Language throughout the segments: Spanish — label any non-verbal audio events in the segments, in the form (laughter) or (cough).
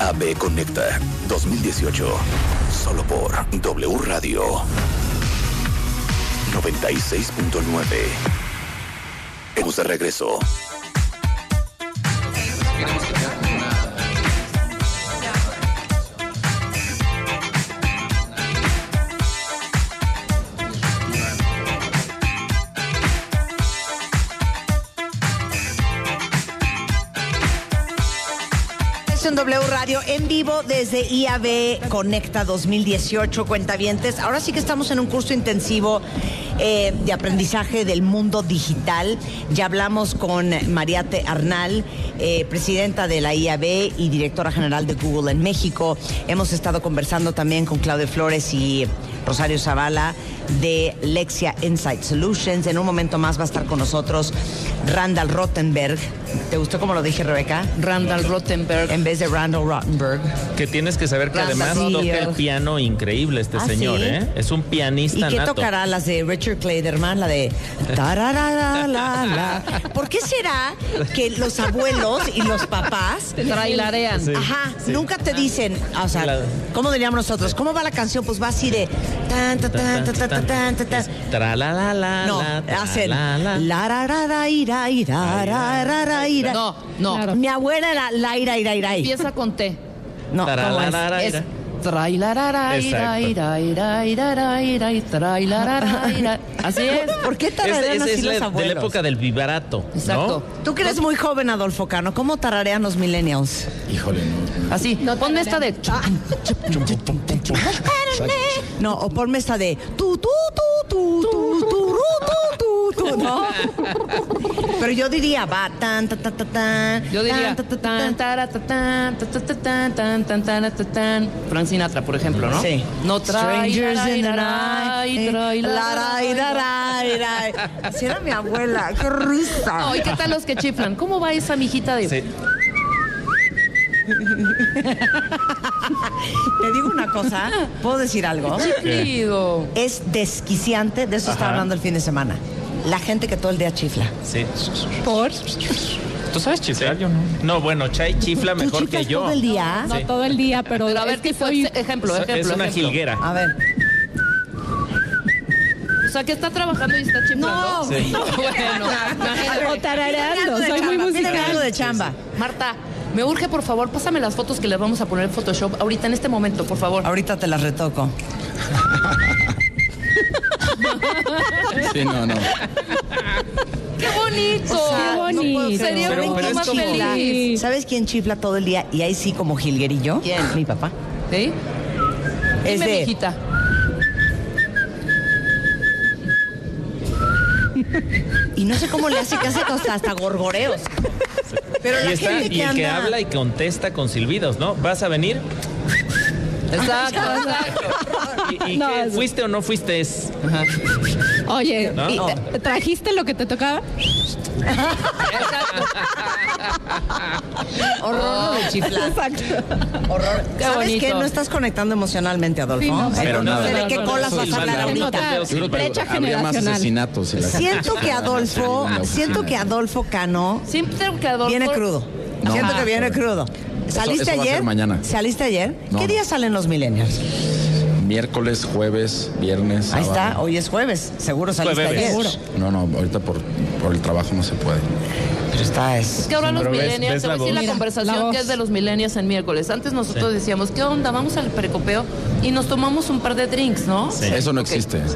IAB Conecta 2018. Solo por W Radio 96.9. Hemos regreso. Radio en vivo desde IAB Conecta 2018, cuentavientes. Ahora sí que estamos en un curso intensivo eh, de aprendizaje del mundo digital. Ya hablamos con Mariate Arnal, eh, presidenta de la IAB y directora general de Google en México. Hemos estado conversando también con Claudio Flores y Rosario Zavala de Lexia Insight Solutions. En un momento más va a estar con nosotros Randall Rottenberg. ¿Te gustó cómo lo dije, Rebeca? Randall Rottenberg. En vez de Randall Rottenberg. Que tienes que saber que Randall además toca el piano increíble este ¿Ah, señor, sí? ¿eh? Es un ¿Y pianista qué nato. tocará? Las de Richard Clayderman, la de. ¿Por qué será que los abuelos y los papás Trailarean. Sí. Ajá, sí. nunca te dicen, o sea, ¿cómo diríamos nosotros? ¿Cómo va la canción? Pues va así de Tra la la la No, hacen la, la. la ra ra ra ira ira ra ra ra ira. No, no. Mi abuela era la ira ira ira. Empieza con T. No, ¿cómo es? Así es. ¿Por qué Es, tararean es- así es los la- de la época del vibrato. ¿no? Exacto. Tú que eres muy joven, Adolfo Cano, ¿cómo tararean los millennials? Híjole, no. Así. Ponme esta de. No, o ponme esta de tu, tu, tu, tu, tu, tu, ¿no? Tan, ta, ta, ta, tan, tan, tan, tan, ta, tan. Frank Sinatra, por ejemplo, ¿no? Sí. No trae. Strangers in the night. Así era mi abuela, qué risa. ¿y qué tal los que chiflan? ¿Cómo va esa mijita de.? Sí. Te digo una cosa, ¿puedo decir algo? Es desquiciante, de eso estaba hablando el fin de semana. La gente que todo el día chifla. Sí. ¿Por? ¿Tú sabes chiflar? Yo no. No, bueno, Chay chifla ¿Tú mejor que yo. todo el día? No Sí. todo el día, pero, Pero a ver, es que soy... ejemplo, ejemplo. es una ejemplo. jilguera. A ver. O sea, que está trabajando y está chiflando. No. Sí. (laughs) bueno. O tarareando, soy muy musical. algo de chamba. Marta, me urge, por favor, pásame las fotos que les vamos a poner en Photoshop ahorita, en este momento, por favor. Ahorita te las retoco. (laughs) (laughs) Sí, no, no. ¡Qué bonito! Qué bonito. Sería Pero- mucho pero es más feliz. ¿Sabes quién chifla todo el día? Y ahí sí como jilguerillo. ¿Quién? Mi papá. ¿Sí? Es Dime, de- mijita. Y no sé cómo le hace que hace hasta, hasta gorgoreos. Pero la Y, está, gente que y el que anda- habla y contesta con silbidos, ¿no? ¿Vas a venir? Exacto, exacto. (laughs) ¿Y, y No, qué? ¿Fuiste o no fuiste? Es- Oye, ¿No? ¿y te- ¿trajiste lo que te tocaba? exacto. (laughs) Horror de chiflar. Exacto. Horror. Qué ¿Sabes bonito. qué? No estás conectando emocionalmente, Adolfo. Sí, no, Pero no nada. sé de qué No, no, colas vas a hablar ahorita. no, Yo creo que Brecha habría más generacional. asesinatos. si la gente Siento que Adolfo, siento que Adolfo Cano Siempre que Adolfo... viene crudo. No. Siento que viene crudo. ¿Saliste eso va a ayer? ser mañana. ¿Saliste ayer? No, ¿Qué día salen los millennials? Miércoles, jueves, viernes, Ahí sábado. está, hoy es jueves. Seguro saliste Jueves. ayer. No, no, ahorita por, por el trabajo no se puede. Pero está Es es. que ahora los millennials, te voy a la decir la. Mira, conversación la que es de los millennials en miércoles. Antes nosotros Sí. decíamos, ¿qué onda? Vamos al precopeo y nos tomamos un par de drinks, ¿no? Sí. Eso no existe. Sí.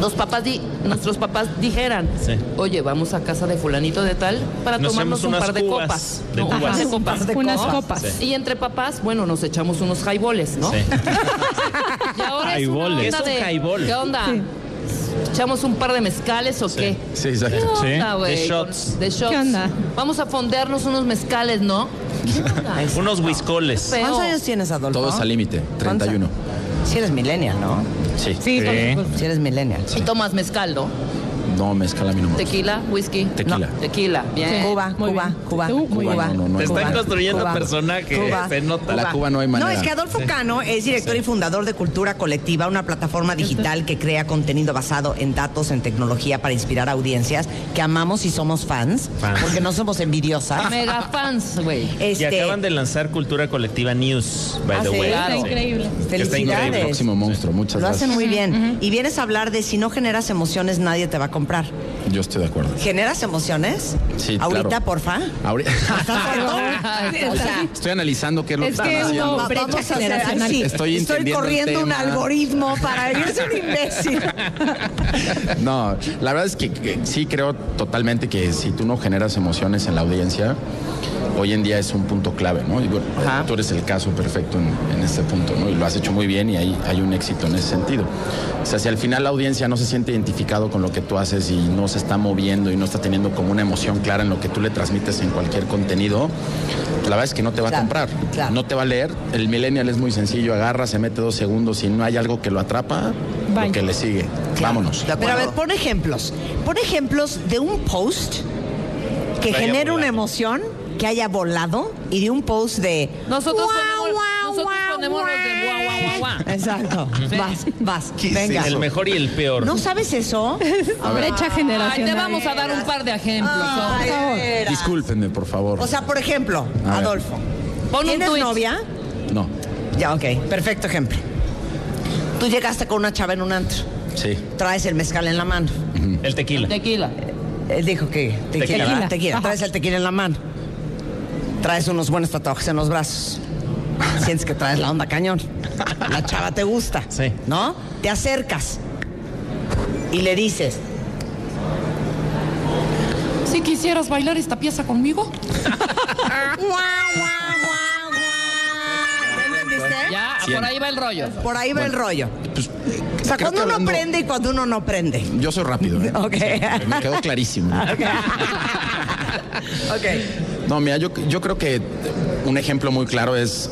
Los papás di- nuestros papás dijeran, Sí. oye, vamos a casa de fulanito de tal para Nos tomarnos un par de copas. de No, un par cubas. de copas. de Unas copas. copas. Sí. Y entre papás, bueno, nos echamos unos highballs, ¿no? Sí. (laughs) Y ahora es una Highball. onda ¿Qué es un de, highball? ¿Qué onda? ¿Echamos un par de mezcales o qué? Sí, exacto. ¿Qué Sí. onda, güey? De shots. De shots. ¿Qué onda? Vamos a fondearnos unos mezcales, ¿no? ¿Qué (laughs) onda? Unos whiskoles. ¿Cuántos años tienes, Adolfo? Todo es al límite. 31. Si eres millennial, ¿no? Sí. Sí. Si eres millennial. Y tomas mezcal, ¿no? No, mezcal a mí no me gusta. Tequila, whisky. Tequila. Tequila, bien. Cuba, Muy Cuba, bien. Cuba, Cuba. No, no, Te están Cuba, construyendo Cuba, personaje, Cuba, se nota. La Cuba no hay manera. No, es que Adolfo Cano es director y fundador de Cultura Colectiva, una plataforma digital que crea contenido basado en datos, en tecnología para inspirar audiencias que amamos y somos fans, Fans. porque no somos envidiosas. Mega fans, güey. (laughs) Y Este, acaban de lanzar Cultura Colectiva News, by Ah, the sí, way. Está increíble. Que está increíble. Felicidades. Próximo monstruo, muchas Lo hacen gracias. muy bien. Y vienes a hablar de si no generas emociones, nadie te va a comprar. Yo estoy de acuerdo. ¿Generas emociones? Sí, Ahorita, claro. porfa. Ahorita- (laughs) Estoy analizando qué es lo Es que están brecha vamos a hacer- generacional. ay, sí, Estoy Estoy corriendo un algoritmo para (laughs) eres un imbécil. (laughs) No, la verdad es que, que sí creo totalmente que si tú no generas emociones en la audiencia, hoy en día es un punto clave, ¿no? Y bueno, Ajá. tú eres el caso perfecto en, en este punto, ¿no? Y lo has hecho muy bien y hay, hay un éxito en ese sentido. O sea, si al final la audiencia no se siente identificado con lo que tú haces y no se está moviendo y no está teniendo como una emoción clara en lo que tú le transmites en cualquier contenido, la verdad es que no te va Claro, a comprar, claro. no te va a leer. El millennial es muy sencillo, agarra, se mete dos segundos y no hay algo que lo atrapa, Bye. lo que le sigue. Vámonos. Pero a ver, pon ejemplos. Pon ejemplos de un post que genere una emoción, que haya volado, y de un post de. Nosotros Guau, ponemos, guau, nosotros guau, ponemos los de guau, guau, guau, guau. Exacto. Vas, vas. ¿Qué es Venga. El mejor y el peor. ¿No sabes eso? (laughs) Brecha Ay, generacional. te vamos a dar un par de ejemplos. Ay, de veras. Discúlpenme, por favor. O sea, por ejemplo, A. Adolfo. Pon ¿Tienes novia? no. Ya, ok. Perfecto ejemplo. Tú llegaste con una chava en un antro. Sí. Traes el mezcal en la mano. El tequila. Tequila. Él dijo que tequila. Tequila. Tequila. Traes el tequila en la mano. Traes unos buenos tatuajes en los brazos. Sientes que traes la onda cañón. La chava te gusta. Sí. ¿No? Te acercas y le dices, Si quisieras bailar esta pieza conmigo. ¿entendiste? Ya, Cien. por ahí va el rollo. Por ahí va el rollo. Pues, O sea, cuando uno hablando- prende y cuando uno no prende. Yo soy rápido, ¿eh? (laughs) Ok. Me quedó clarísimo. (laughs) Ok. (laughs) No, mira, yo, yo creo que un ejemplo muy claro es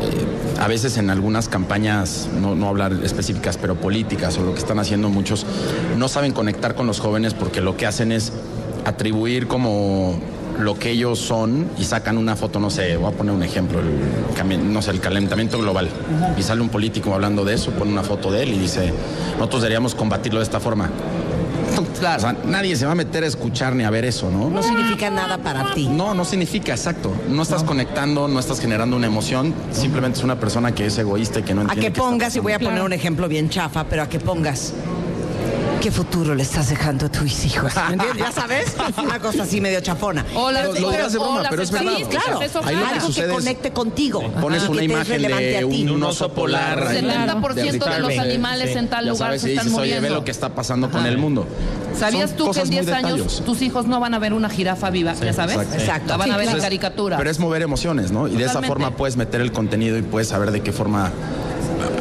eh, a veces en algunas campañas, no, no hablar específicas, pero políticas o lo que están haciendo muchos, no saben conectar con los jóvenes porque lo que hacen es atribuir como lo que ellos son y sacan una foto, no sé, voy a poner un ejemplo, el, no sé, el calentamiento global. Y sale un político hablando de eso, pone una foto de él y dice, nosotros deberíamos combatirlo de esta forma. Claro. O sea, nadie se va a meter a escuchar ni a ver eso, ¿no? No significa nada para ti. No, no significa, exacto. No estás conectando, no estás generando una emoción. Simplemente es una persona que es egoísta y que no A entiende. que qué está pongas, y voy a poner un ejemplo bien chafa, pero a que pongas. ¿Qué futuro le estás dejando a tus hijos? ¿Me entiendes? ¿Ya sabes? Una cosa así medio chafona. Hola, Pero lo dirás de broma, pero es verdad. Sí, claro. Lo que Algo que sucede es- conecte contigo. Pones y una que imagen de un oso polar. El Claro. 70% de los animales Sí. en tal Ya lugar sabes, se están dices, oye, ve muriendo. lo que está pasando con el mundo. ¿Sabías Son tú que en muy 10 años tus hijos no van a ver una jirafa viva? ¿Ya sabes? exacto. La van a ver en caricatura. Pero es mover emociones, ¿no? Y de esa forma puedes meter el contenido y puedes saber de qué forma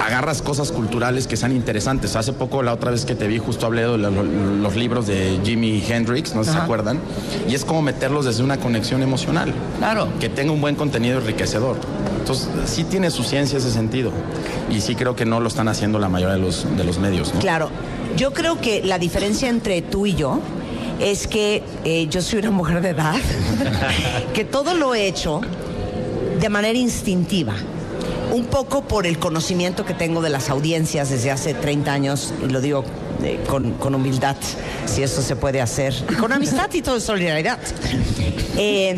agarras cosas culturales que sean interesantes. Hace poco, la otra vez que te vi, justo hablé de lo- lo- los libros de Jimi Hendrix, no sé si se acuerdan, y es como meterlos desde una conexión emocional. Claro. Que tenga un buen contenido enriquecedor. Entonces, sí tiene su ciencia ese sentido. Y sí creo que no lo están haciendo la mayoría de los, de los medios, ¿no? Claro. Yo creo que la diferencia entre tú y yo es que eh, yo soy una mujer de edad, (laughs) que todo lo he hecho de manera instintiva. Un poco por el conocimiento que tengo de las audiencias desde hace 30 años, y lo digo eh, con, con humildad, si eso se puede hacer, y con amistad y todo solidaridad. Eh,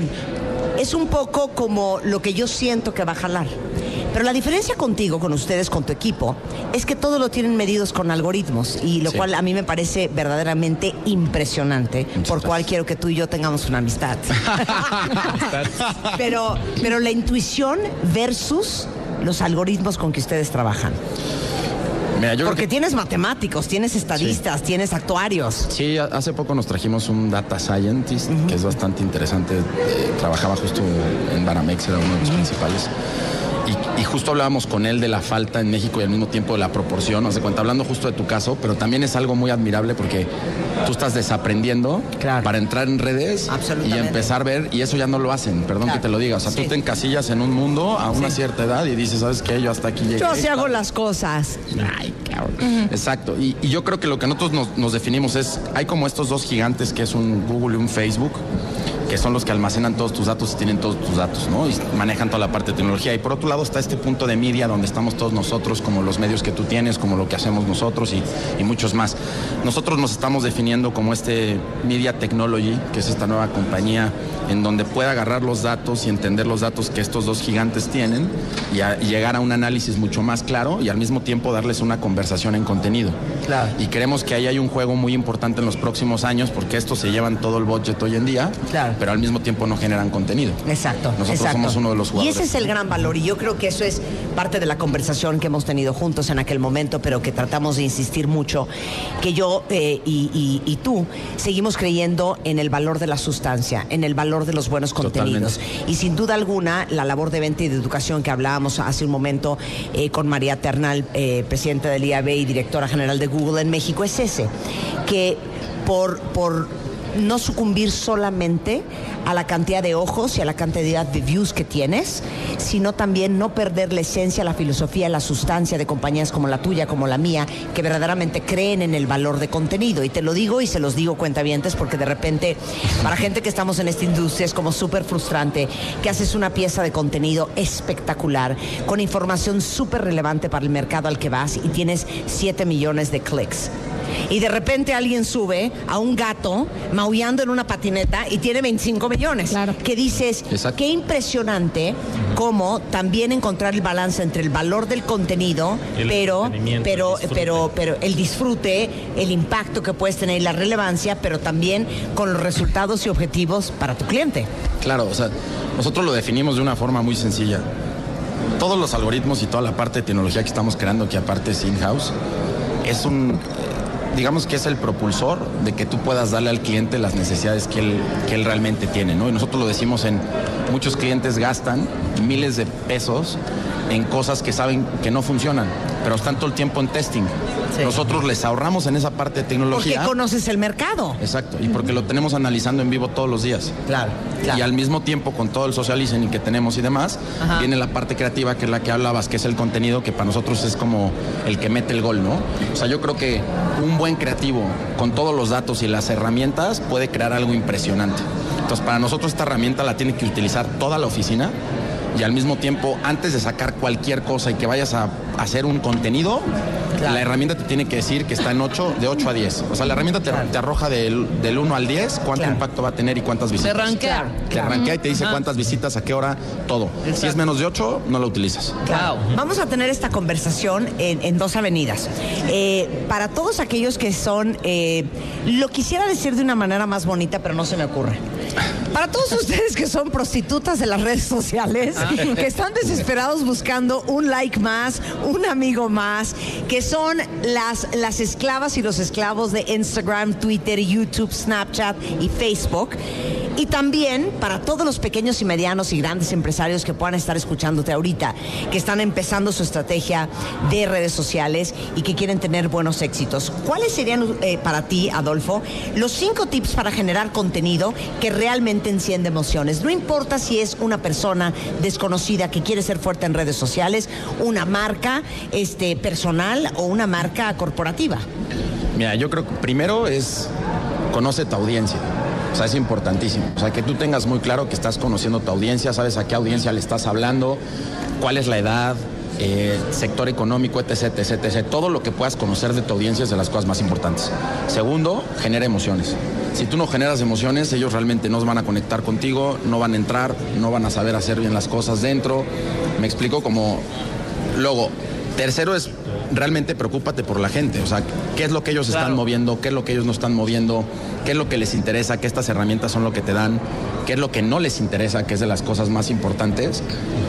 es un poco como lo que yo siento que va a jalar. Pero la diferencia contigo, con ustedes, con tu equipo, es que todo lo tienen medidos con algoritmos y lo Sí. cual a mí me parece verdaderamente impresionante, por cual quiero que tú y yo tengamos una amistad. (laughs) (laughs) pero, pero la intuición versus los algoritmos con que ustedes trabajan. Mira, yo Porque que- tienes matemáticos, tienes estadistas, tienes actuarios. Sí, hace poco nos trajimos un data scientist que es bastante interesante. Eh, trabajaba justo en Banamex, era uno de los principales. Y, y justo hablábamos con él de la falta en México y al mismo tiempo de la proporción, no sé cuenta, hablando justo de tu caso, pero también es algo muy admirable porque tú estás desaprendiendo Claro. para entrar en redes y empezar a ver, y eso ya no lo hacen, perdón Claro. que te lo diga. O sea, Sí. tú te encasillas en un mundo a una cierta edad y dices, ¿sabes qué? Yo hasta aquí llegué. Yo así hago las cosas. Ay, cabrón. Exacto. Y, y yo creo que lo que nosotros nos, nos definimos es, hay como estos dos gigantes que es un Google y un Facebook, que son los que almacenan todos tus datos y tienen todos tus datos, ¿no? Y manejan toda la parte de tecnología. Y por otro lado está este punto de media donde estamos todos nosotros, como los medios que tú tienes, como lo que hacemos nosotros y, y muchos más. Nosotros nos estamos definiendo como este Media Technology, que es esta nueva compañía en donde puede agarrar los datos y entender los datos que estos dos gigantes tienen y, a- y llegar a un análisis mucho más claro y al mismo tiempo darles una conversación en contenido. Claro. Y creemos que ahí hay un juego muy importante en los próximos años porque estos se llevan todo el budget hoy en día, Claro. Pero al mismo tiempo no generan contenido. Exacto. Nosotros exacto. somos uno de los Y jugadores. ese es el gran valor. Y yo creo que eso es parte de la conversación que hemos tenido juntos en aquel momento, pero que tratamos de insistir mucho. Que yo eh, y, y- y tú seguimos creyendo en el valor de la sustancia, en el valor de los buenos contenidos. Y sin duda alguna, la labor de venta y de educación que hablábamos hace un momento eh, con María Ternal, eh, presidenta del IAB y directora general de Google en México, es ese. Que por. por no sucumbir solamente a la cantidad de ojos y a la cantidad de views que tienes, sino también no perder la esencia, la filosofía, la sustancia de compañías como la tuya, como la mía, que verdaderamente creen en el valor de contenido. Y te lo digo y se los digo cuentavientes porque de repente para gente que estamos en esta industria es como súper frustrante que haces una pieza de contenido espectacular, con información súper relevante para el mercado al que vas y tienes 7 millones de clics. Y de repente alguien sube a un gato maullando en una patineta y tiene 25 millones. Claro. Que dices, Exacto. qué impresionante cómo también encontrar el balance entre el valor del contenido, El pero, pero, el disfrute. pero, pero el disfrute, el impacto que puedes tener y la relevancia, pero también con los resultados y objetivos para tu cliente. Claro, o sea, nosotros lo definimos de una forma muy sencilla. Todos los algoritmos y toda la parte de tecnología que estamos creando, que aparte es in-house, es un, digamos que es el propulsor de que tú puedas darle al cliente las necesidades que él, que él realmente tiene, ¿no? Y nosotros lo decimos en, muchos clientes gastan miles de pesos en cosas que saben que no funcionan, pero están todo el tiempo en testing. Sí. Nosotros les ahorramos en esa parte de Porque tecnología. conoces el mercado. Exacto, y porque lo tenemos analizando en vivo todos los días. Claro, Y al mismo tiempo, con todo el social listening que tenemos y demás, Ajá. viene la parte creativa, que es la que hablabas, que es el contenido, que para nosotros es como el que mete el gol, ¿no? O sea, yo creo que un buen creativo, con todos los datos y las herramientas, puede crear algo impresionante. Entonces, para nosotros esta herramienta la tiene que utilizar toda la oficina y al mismo tiempo, antes de sacar cualquier cosa y que vayas a hacer un contenido, Claro. la herramienta te tiene que decir que está en 8, de 8 a 10. O sea, la herramienta te, te arroja del, del 1 al 10 cuánto Claro. impacto va a tener y cuántas visitas. Se rankea. Te arranquea y te dice cuántas visitas, a qué hora, todo. Si es menos de 8, no lo utilizas. Claro. Vamos a tener esta conversación en, en dos avenidas. Eh, para todos aquellos que son, eh, lo quisiera decir de una manera más bonita, pero no se me ocurre. Para todos ustedes que son prostitutas de las redes sociales, (laughs) que están desesperados buscando un like más, un amigo más, que son las, las esclavas y los esclavos de Instagram, Twitter, YouTube, Snapchat y Facebook. Y también para todos los pequeños y medianos y grandes empresarios que puedan estar escuchándote ahorita, que están empezando su estrategia de redes sociales y que quieren tener buenos éxitos. ¿Cuáles serían eh, para ti, Adolfo, los cinco tips para generar contenido que realmente enciende emociones? No importa si es una persona desconocida que quiere ser fuerte en redes sociales, una marca este, personal o una marca corporativa. Mira, yo creo que primero es conoce tu audiencia. O sea, es importantísimo. O sea, que tú tengas muy claro que estás conociendo tu audiencia, sabes a qué audiencia le estás hablando, cuál es la edad, eh, sector económico, etc, etc, etc. Todo lo que puedas conocer de tu audiencia es de las cosas más importantes. Segundo, genera emociones. Si tú no generas emociones, ellos realmente no van a conectar contigo, no van a entrar, no van a saber hacer bien las cosas dentro. Me explico como Luego, tercero es realmente preocúpate por la gente, o sea, qué es lo que ellos están moviendo, qué es lo que ellos no están moviendo, qué es lo que les interesa, qué estas herramientas son lo que te dan, qué es lo que no les interesa, que es de las cosas más importantes.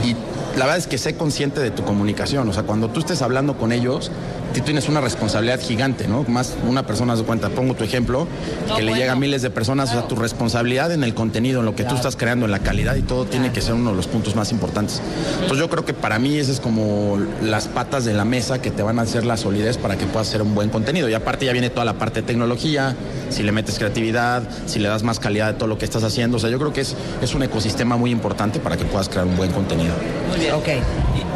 Y la verdad es que sé consciente de tu comunicación, o sea, cuando tú estés hablando con ellos, tú tienes una responsabilidad gigante, ¿no? Más una persona se cuenta, pongo tu ejemplo, que le llega a miles de personas, o sea, tu responsabilidad en el contenido, en lo que tú estás creando, en la calidad y todo, tiene que ser uno de los puntos más importantes. Entonces yo creo que para mí ese es como las patas de la mesa que te van a hacer la solidez para que puedas hacer un buen contenido. Y aparte ya viene toda la parte de tecnología, si le metes creatividad, si le das más calidad de todo lo que estás haciendo. O sea, yo creo que es, es un ecosistema muy importante para que puedas crear un buen contenido. Ok.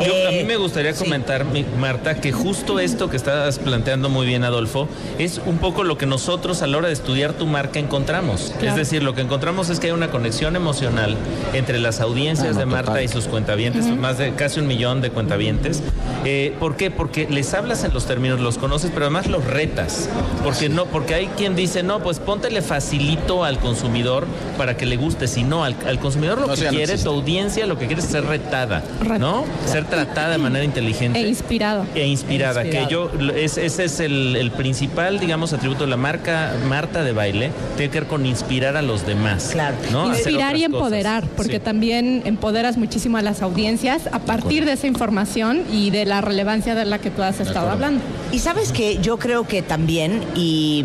Yo- a Eh, mí me gustaría sí. comentar, mi- Marta, que justo esto que estás planteando muy bien, Adolfo, es un poco lo que nosotros a la hora de estudiar tu marca encontramos. Es decir, lo que encontramos es que hay una conexión emocional entre las audiencias Ah, no, de Marta total. y sus cuentavientes, más de casi un millón de cuentavientes. Eh, ¿Por qué? Porque les hablas en los términos, los conoces, pero además los retas. Porque no, porque hay quien dice, no, pues póntele facilito al consumidor para que le guste. Si no, al, al consumidor lo No, que no quiere, existe. tu audiencia lo que quiere es ser retada, Re- ¿no? Ser tratada de manera inteligente. E inspirado. E inspirada, que yo, es- ese es el, el principal, digamos, atributo de la marca Marta de baile, tiene que ver con inspirar a los demás. Claro. Inspirar y cosas. empoderar, porque Sí. también empoderas muchísimo a las audiencias a partir de esa información y de la relevancia de la que tú has estado hablando. Y sabes que yo creo que también, y,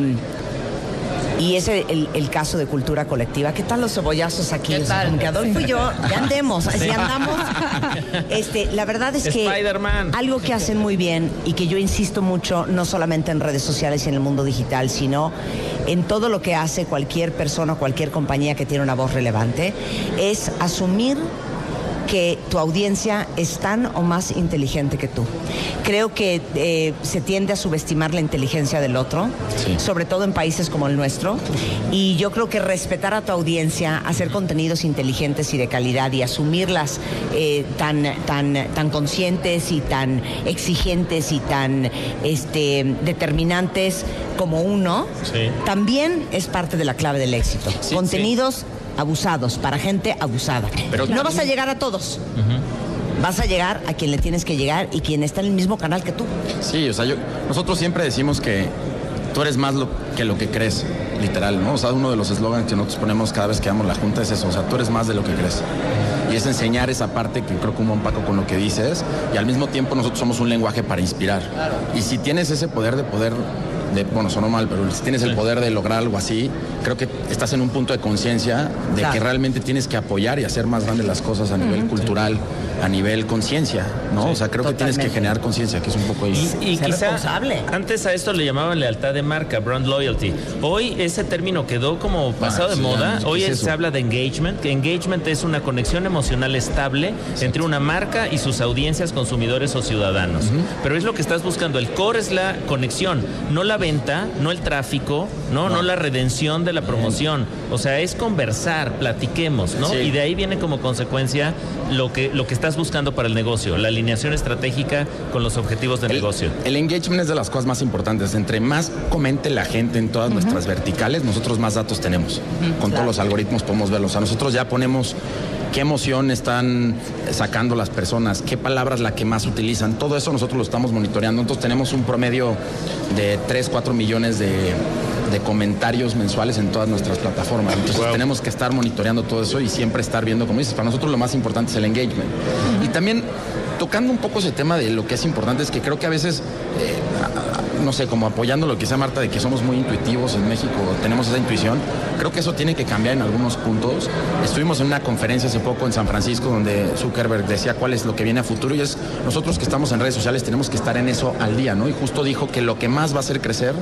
y es el, el caso de cultura colectiva. ¿Qué tal los cebollazos aquí? ¿Qué O sea, tal? como que Adolfo y yo (laughs) ya andemos, Sí. andamos. (laughs) Este, la verdad es que algo que hacen muy bien y que yo insisto mucho, no solamente en redes sociales y en el mundo digital, sino en todo lo que hace cualquier persona o cualquier compañía que tiene una voz relevante, es asumir que tu audiencia es tan o más inteligente que tú. Creo que eh, se tiende a subestimar la inteligencia del otro, Sí. sobre todo en países como el nuestro. Y yo creo que respetar a tu audiencia, hacer contenidos inteligentes y de calidad y asumirlas eh, tan, tan, tan conscientes y tan exigentes y tan este, determinantes como uno, Sí. también es parte de la clave del éxito. Sí, Contenidos abusados, para gente abusada. Pero no vas a llegar a todos. Vas a llegar a quien le tienes que llegar y quien está en el mismo canal que tú. Sí, o sea, yo, nosotros siempre decimos que tú eres más lo, que lo que crees, literal, ¿no? O sea, uno de los eslogans que nosotros ponemos cada vez que damos la junta es eso, o sea, tú eres más de lo que crees. Y es enseñar esa parte que creo que un Paco con lo que dices, y al mismo tiempo nosotros somos un lenguaje para inspirar. Y si tienes ese poder de poder, de, bueno, sonó mal, pero si tienes el poder de lograr algo así, creo que estás en un punto de conciencia de Claro. que realmente tienes que apoyar y hacer más grandes las cosas a nivel cultural, a nivel conciencia, ¿no? O sea, creo que tienes que generar conciencia, que es un poco ahí. Y, y Ser quizá responsable. antes a esto le llamaban lealtad de marca, brand loyalty. Hoy ese término quedó como pasado de sí, moda. ya, ¿qué Hoy es se habla de engagement, que engagement es una conexión emocional estable entre una marca y sus audiencias, consumidores o ciudadanos. Pero es lo que estás buscando. El core es la conexión, no la venta, no el tráfico, no, no, la redención de la promoción. O sea, es conversar, platiquemos, ¿no? Sí. Y de ahí viene como consecuencia lo que, lo que estás buscando para el negocio, la alineación estratégica con los objetivos de El, negocio. el engagement es de las cosas más importantes. Entre más comente la gente en todas nuestras verticales, nosotros más datos tenemos. Con todos los algoritmos podemos verlos. O sea, nosotros ya ponemos qué emoción están sacando las personas, qué palabras la que más utilizan. Todo eso nosotros lo estamos monitoreando. Entonces tenemos un promedio de 3, 4 millones de, de comentarios mensuales en todas nuestras plataformas. Entonces Wow. tenemos que estar monitoreando todo eso y siempre estar viendo, como dices, para nosotros lo más importante es el engagement. Y también tocando un poco ese tema de lo que es importante es que creo que a veces, eh, no sé, como apoyando lo que dice Marta de que somos muy intuitivos en México, tenemos esa intuición, creo que eso tiene que cambiar en algunos puntos. Estuvimos en una conferencia hace poco en San Francisco donde Zuckerberg decía cuál es lo que viene a futuro y es nosotros que estamos en redes sociales tenemos que estar en eso al día, ¿no? Y justo dijo que lo que más va a hacer crecer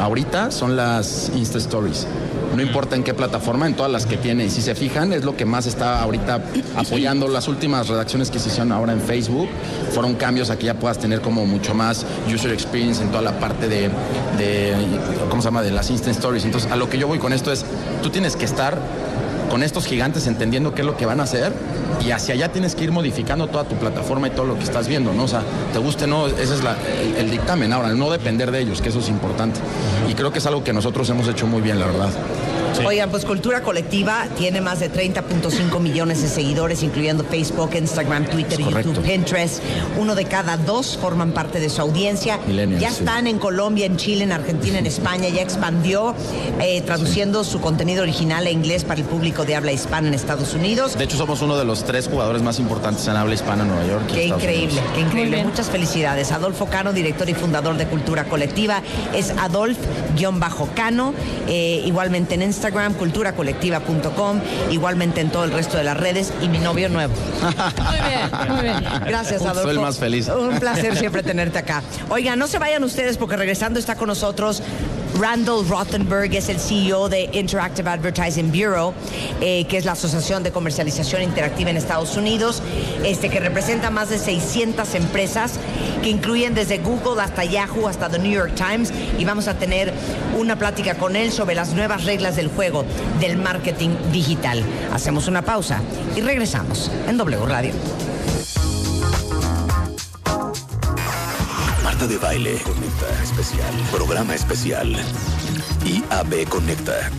ahorita son las Insta Stories. No importa en qué plataforma, en todas las que tiene. Y si se fijan, es lo que más está ahorita apoyando. Las últimas redacciones que se hicieron ahora en Facebook fueron cambios a que ya puedas tener como mucho más user experience en toda la parte de, de ¿cómo se llama? De las Instant Stories. Entonces, a lo que yo voy con esto es, tú tienes que estar con estos gigantes entendiendo qué es lo que van a hacer y hacia allá tienes que ir modificando toda tu plataforma y todo lo que estás viendo, ¿no? O sea, te guste o no, ese es la- el, el dictamen ahora, no depender de ellos, que eso es importante. Y creo que es algo que nosotros hemos hecho muy bien, la verdad. Oigan, pues Cultura Colectiva tiene más de 30.5 millones de seguidores, incluyendo Facebook, Instagram, Twitter. YouTube, Pinterest. Uno de cada dos forman parte de su audiencia. Ya sí. están en Colombia, en Chile, en Argentina, en España. Ya expandió eh, traduciendo su contenido original a inglés para el público de habla hispana en Estados Unidos. De hecho, somos uno de los tres jugadores más importantes en habla hispana en Nueva York. Qué Estados increíble, Unidos. qué increíble. Muchas felicidades. Adolfo Cano, director y fundador de Cultura Colectiva, es Adolf-Cano. eh, igualmente en Instagram, culturacolectiva.com, igualmente en todo el resto de las redes y mi novio nuevo. Muy bien, muy bien. Gracias, Soy Adolfo. el más feliz. Un placer siempre tenerte acá. Oigan, no se vayan ustedes porque regresando está con nosotros Randall Rothenberg, es el CEO de Interactive Advertising Bureau, eh, que es la Asociación de Comercialización Interactiva en Estados Unidos, este, que representa más de 600 empresas que incluyen desde Google hasta Yahoo hasta The New York Times y vamos a tener una plática con él sobre las nuevas reglas del juego del marketing digital. Hacemos una pausa y regresamos en W Radio. Marta de Baile Conecta Especial. Programa especial. IAB Conecta.